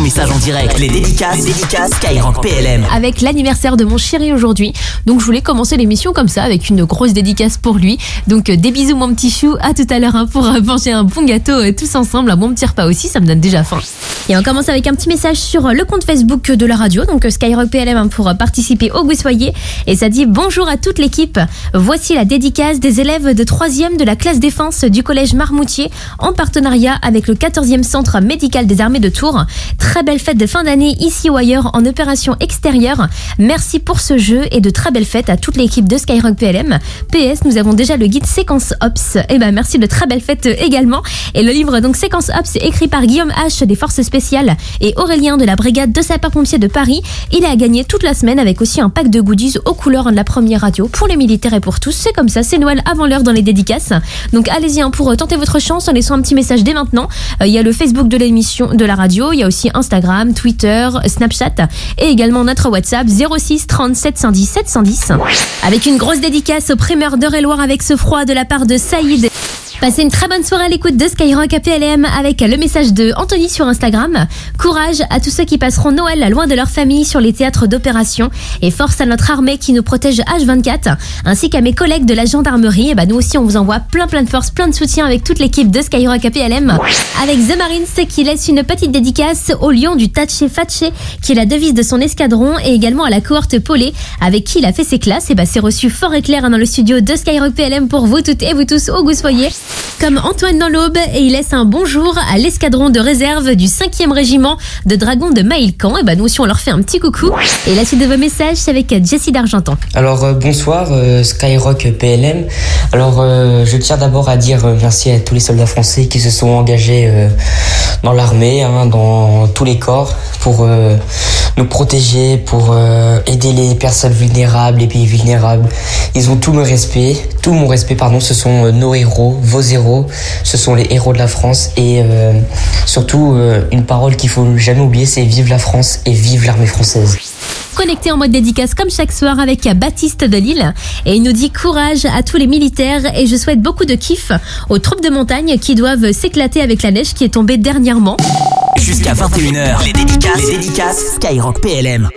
message en direct. Les dédicaces, les Skyrock PLM. avec l'anniversaire de mon chéri aujourd'hui. Donc je voulais commencer l'émission comme ça avec une grosse dédicace pour lui. Donc euh, des bisous mon petit chou, à tout à l'heure hein, pour euh, manger un bon gâteau euh, tous ensemble, un bon petit repas aussi, ça me donne déjà faim. Et on commence avec un petit message sur le compte Facebook de la radio, donc Skyrock PLM hein, pour participer au Soyez. Et ça dit bonjour à toute l'équipe. Voici la dédicace des élèves de 3e de la classe défense du collège Marmoutier en partenariat avec le 14e centre médical des armées de Tours. Très belle fête de fin d'année ici ou ailleurs en opération extérieure. Merci pour ce jeu et de très belles fêtes à toute l'équipe de Skyrock PLM. PS, nous avons déjà le guide Séquence Ops. Et ben merci de très belles fêtes également. Et le livre donc Séquence Ops écrit par Guillaume H des forces spéciales et Aurélien de la brigade de sapeurs-pompiers de Paris. Il est à gagner toute la semaine avec aussi un pack de goodies aux couleurs de la première radio pour les militaires et pour tous. C'est comme ça, c'est Noël avant l'heure dans les dédicaces. Donc allez-y hein, pour tenter votre chance en laissant un petit message dès maintenant. Euh, Il y a le Facebook de l'émission de la radio, il y a aussi Instagram, Twitter, Snapchat et également notre WhatsApp 06 37 110 710. Avec une grosse dédicace aux primeurs d'Eure-et-Loire avec ce froid de la part de Saïd. Passez une très bonne soirée à l'écoute de Skyrock APLM avec le message de Anthony sur Instagram. Courage à tous ceux qui passeront Noël loin de leur famille sur les théâtres d'opération et force à notre armée qui nous protège H24 ainsi qu'à mes collègues de la gendarmerie. Et bah nous aussi on vous envoie plein plein de force, plein de soutien avec toute l'équipe de Skyrock APLM. Avec The Marines qui laisse une petite dédicace au lion du Taché Fatché qui est la devise de son escadron et également à la cohorte Polé avec qui il a fait ses classes. Et bah c'est reçu fort et clair hein, dans le studio de Skyrock PLM pour vous toutes et vous tous au goût soyez comme Antoine dans l'aube et il laisse un bonjour à l'escadron de réserve du 5e régiment de dragons de Maïlcan. Et bah nous aussi on leur fait un petit coucou. Et la suite de vos messages c'est avec Jessie d'Argentan. Alors euh, bonsoir euh, Skyrock PLM. Alors euh, je tiens d'abord à dire merci à tous les soldats français qui se sont engagés dans l'armée, hein, dans tous les corps pour nous protéger, pour euh, aider les personnes vulnérables, les pays vulnérables. Ils ont tout mon respect, tout mon respect pardon. Ce sont euh, nos héros, vos héros. Ce sont les héros de la France et euh, surtout une parole qu'il faut jamais oublier, c'est vive la France et vive l'armée française. Connecté en mode dédicace comme chaque soir avec Baptiste de Lille. Et il nous dit courage à tous les militaires et je souhaite beaucoup de kiff aux troupes de montagne qui doivent s'éclater avec la neige qui est tombée dernièrement. Jusqu'à 21h, les dédicaces, les dédicaces. Skyrock PLM.